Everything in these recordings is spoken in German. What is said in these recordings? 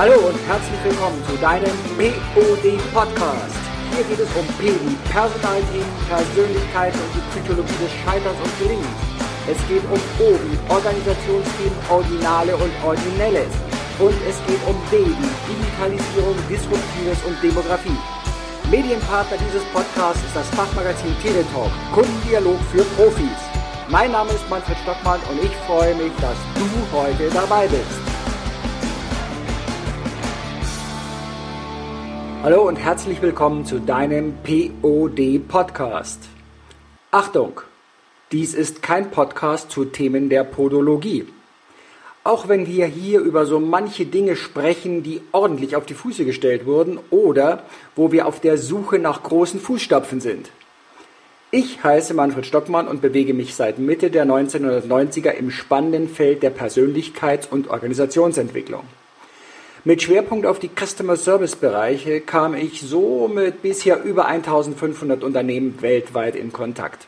Hallo und herzlich willkommen zu deinem POD Podcast. Hier geht es um P wie Personalthemen, Persönlichkeit und die Psychologie des Scheiterns und Gelingens. Es geht um O wie Organisationsthemen, Originale und Originelles. Und es geht um D wie Digitalisierung, Disruptives und Demografie. Medienpartner dieses Podcasts ist das Fachmagazin Teletalk, Kundendialog für Profis. Mein Name ist Manfred Stockmann und ich freue mich, dass du heute dabei bist. Hallo und herzlich willkommen zu deinem POD Podcast. Achtung, dies ist kein Podcast zu Themen der Podologie. Auch wenn wir hier über so manche Dinge sprechen, die ordentlich auf die Füße gestellt wurden oder wo wir auf der Suche nach großen Fußstapfen sind. Ich heiße Manfred Stockmann und bewege mich seit Mitte der 1990er im spannenden Feld der Persönlichkeits- und Organisationsentwicklung. Mit Schwerpunkt auf die Customer Service Bereiche kam ich so mit bisher über 1500 Unternehmen weltweit in Kontakt.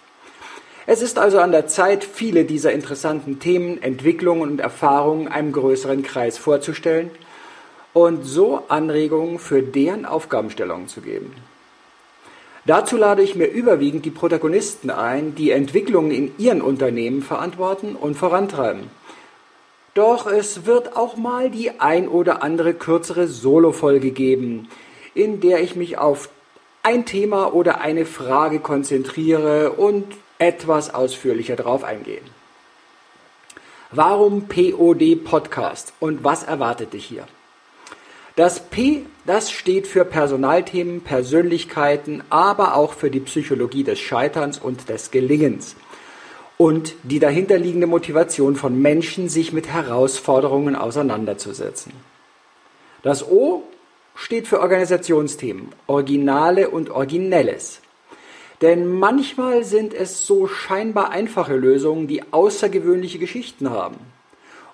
Es ist also an der Zeit, viele dieser interessanten Themen, Entwicklungen und Erfahrungen einem größeren Kreis vorzustellen und so Anregungen für deren Aufgabenstellungen zu geben. Dazu lade ich mir überwiegend die Protagonisten ein, die Entwicklungen in ihren Unternehmen verantworten und vorantreiben. Doch es wird auch mal die ein oder andere kürzere Solo-Folge geben, in der ich mich auf ein Thema oder eine Frage konzentriere und etwas ausführlicher darauf eingehen. Warum POD Podcast und was erwartet dich hier? Das P, das steht für Personalthemen, Persönlichkeiten, aber auch für die Psychologie des Scheiterns und des Gelingens und die dahinterliegende Motivation von Menschen, sich mit Herausforderungen auseinanderzusetzen. Das O steht für Organisationsthemen, Originale und Originelles. Denn manchmal sind es so scheinbar einfache Lösungen, die außergewöhnliche Geschichten haben.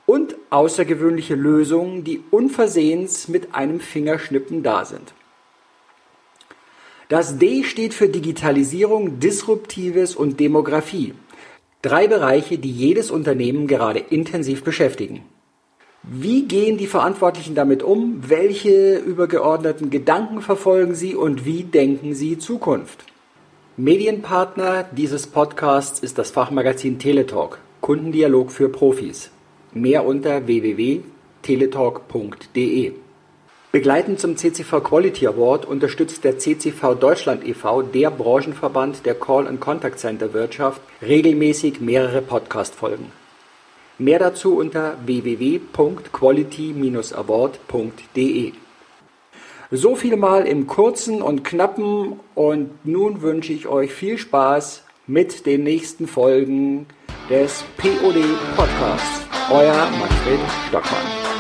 Und außergewöhnliche Lösungen, die unversehens mit einem Fingerschnippen da sind. Das D steht für Digitalisierung, Disruptives und Demografie. Drei Bereiche, die jedes Unternehmen gerade intensiv beschäftigen. Wie gehen die Verantwortlichen damit um? Welche übergeordneten Gedanken verfolgen sie und wie denken sie Zukunft? Medienpartner dieses Podcasts ist das Fachmagazin Teletalk, Kundendialog für Profis. Mehr unter www.teletalk.de. Begleitend zum CCV Quality Award unterstützt der CCV Deutschland e.V., der Branchenverband der Call- und Contact Center Wirtschaft, regelmäßig mehrere Podcast-Folgen. Mehr dazu unter www.quality-award.de. So viel mal im kurzen und knappen und nun wünsche ich euch viel Spaß mit den nächsten Folgen des POD Podcasts. Euer Manfred Stockmann.